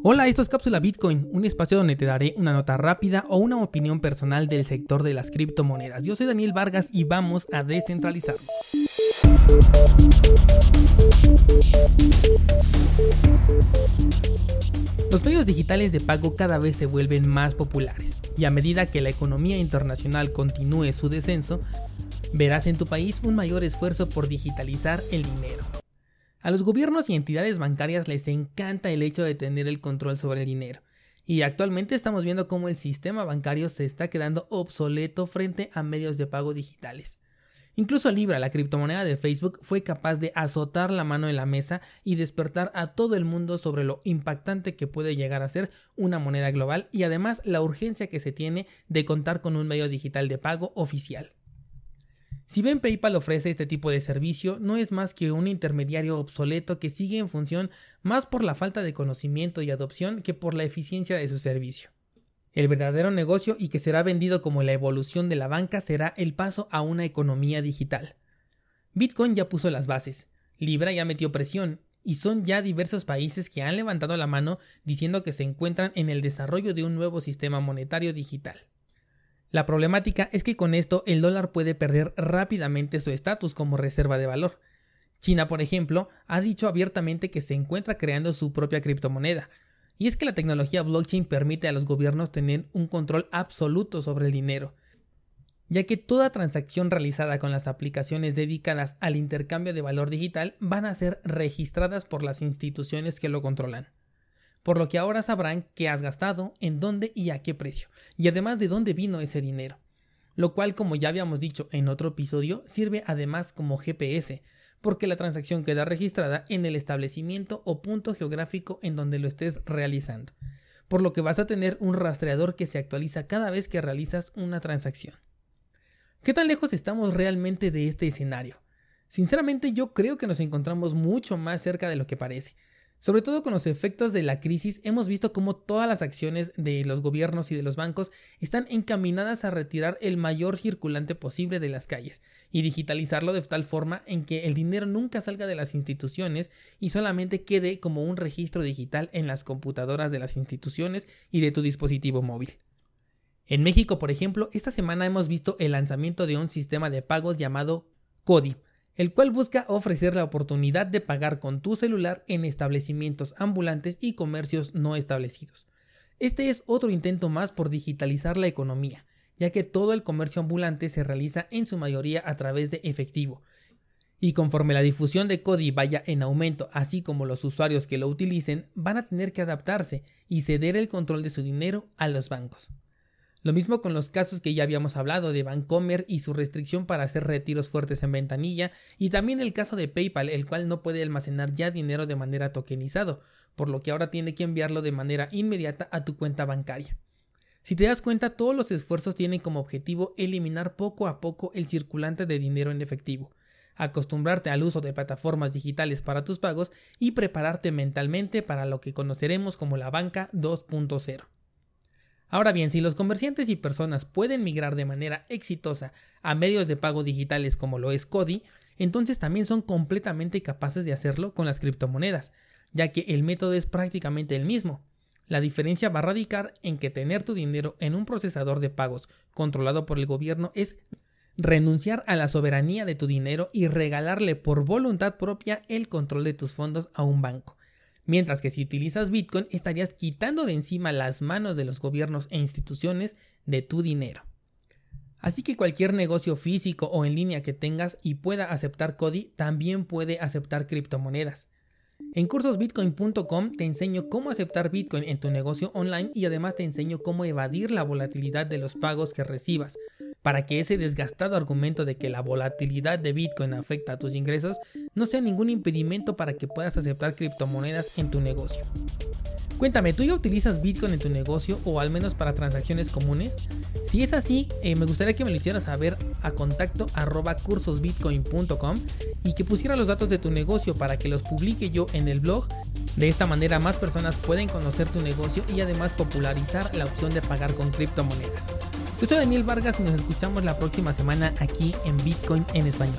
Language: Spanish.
Hola, esto es Cápsula Bitcoin, un espacio donde te daré una nota rápida o una opinión personal del sector de las criptomonedas. Yo soy Daniel Vargas y vamos a descentralizar. Los medios digitales de pago cada vez se vuelven más populares y a medida que la economía internacional continúe su descenso, verás en tu país un mayor esfuerzo por digitalizar el dinero. A los gobiernos y entidades bancarias les encanta el hecho de tener el control sobre el dinero. Y actualmente estamos viendo cómo el sistema bancario se está quedando obsoleto frente a medios de pago digitales. Incluso Libra, la criptomoneda de Facebook, fue capaz de azotar la mano en la mesa y despertar a todo el mundo sobre lo impactante que puede llegar a ser una moneda global y además la urgencia que se tiene de contar con un medio digital de pago oficial. Si bien PayPal ofrece este tipo de servicio, no es más que un intermediario obsoleto que sigue en función más por la falta de conocimiento y adopción que por la eficiencia de su servicio. El verdadero negocio y que será vendido como la evolución de la banca será el paso a una economía digital. Bitcoin ya puso las bases, Libra ya metió presión, y son ya diversos países que han levantado la mano diciendo que se encuentran en el desarrollo de un nuevo sistema monetario digital. La problemática es que con esto el dólar puede perder rápidamente su estatus como reserva de valor. China, por ejemplo, ha dicho abiertamente que se encuentra creando su propia criptomoneda, y es que la tecnología blockchain permite a los gobiernos tener un control absoluto sobre el dinero, ya que toda transacción realizada con las aplicaciones dedicadas al intercambio de valor digital van a ser registradas por las instituciones que lo controlan por lo que ahora sabrán qué has gastado, en dónde y a qué precio, y además de dónde vino ese dinero. Lo cual, como ya habíamos dicho en otro episodio, sirve además como GPS, porque la transacción queda registrada en el establecimiento o punto geográfico en donde lo estés realizando, por lo que vas a tener un rastreador que se actualiza cada vez que realizas una transacción. ¿Qué tan lejos estamos realmente de este escenario? Sinceramente yo creo que nos encontramos mucho más cerca de lo que parece. Sobre todo con los efectos de la crisis, hemos visto cómo todas las acciones de los gobiernos y de los bancos están encaminadas a retirar el mayor circulante posible de las calles y digitalizarlo de tal forma en que el dinero nunca salga de las instituciones y solamente quede como un registro digital en las computadoras de las instituciones y de tu dispositivo móvil. En México, por ejemplo, esta semana hemos visto el lanzamiento de un sistema de pagos llamado CODI, el cual busca ofrecer la oportunidad de pagar con tu celular en establecimientos ambulantes y comercios no establecidos. Este es otro intento más por digitalizar la economía, ya que todo el comercio ambulante se realiza en su mayoría a través de efectivo. Y conforme la difusión de CODI vaya en aumento, así como los usuarios que lo utilicen, van a tener que adaptarse y ceder el control de su dinero a los bancos. Lo mismo con los casos que ya habíamos hablado de Bancomer y su restricción para hacer retiros fuertes en ventanilla, y también el caso de PayPal, el cual no puede almacenar ya dinero de manera tokenizado, por lo que ahora tiene que enviarlo de manera inmediata a tu cuenta bancaria. Si te das cuenta, todos los esfuerzos tienen como objetivo eliminar poco a poco el circulante de dinero en efectivo, acostumbrarte al uso de plataformas digitales para tus pagos y prepararte mentalmente para lo que conoceremos como la banca 2.0. Ahora bien, si los comerciantes y personas pueden migrar de manera exitosa a medios de pago digitales como lo es Cody, entonces también son completamente capaces de hacerlo con las criptomonedas, ya que el método es prácticamente el mismo. La diferencia va a radicar en que tener tu dinero en un procesador de pagos controlado por el gobierno es renunciar a la soberanía de tu dinero y regalarle por voluntad propia el control de tus fondos a un banco. Mientras que si utilizas Bitcoin estarías quitando de encima las manos de los gobiernos e instituciones de tu dinero. Así que cualquier negocio físico o en línea que tengas y pueda aceptar CODI también puede aceptar criptomonedas. En cursosbitcoin.com te enseño cómo aceptar Bitcoin en tu negocio online y además te enseño cómo evadir la volatilidad de los pagos que recibas, para que ese desgastado argumento de que la volatilidad de Bitcoin afecta a tus ingresos no sea ningún impedimento para que puedas aceptar criptomonedas en tu negocio. Cuéntame, ¿tú ya utilizas Bitcoin en tu negocio o al menos para transacciones comunes? Si es así, eh, me gustaría que me lo hicieras saber a contacto arroba cursosbitcoin.com y que pusiera los datos de tu negocio para que los publique yo en el blog. De esta manera más personas pueden conocer tu negocio y además popularizar la opción de pagar con criptomonedas. Yo soy Daniel Vargas y nos escuchamos la próxima semana aquí en Bitcoin en español.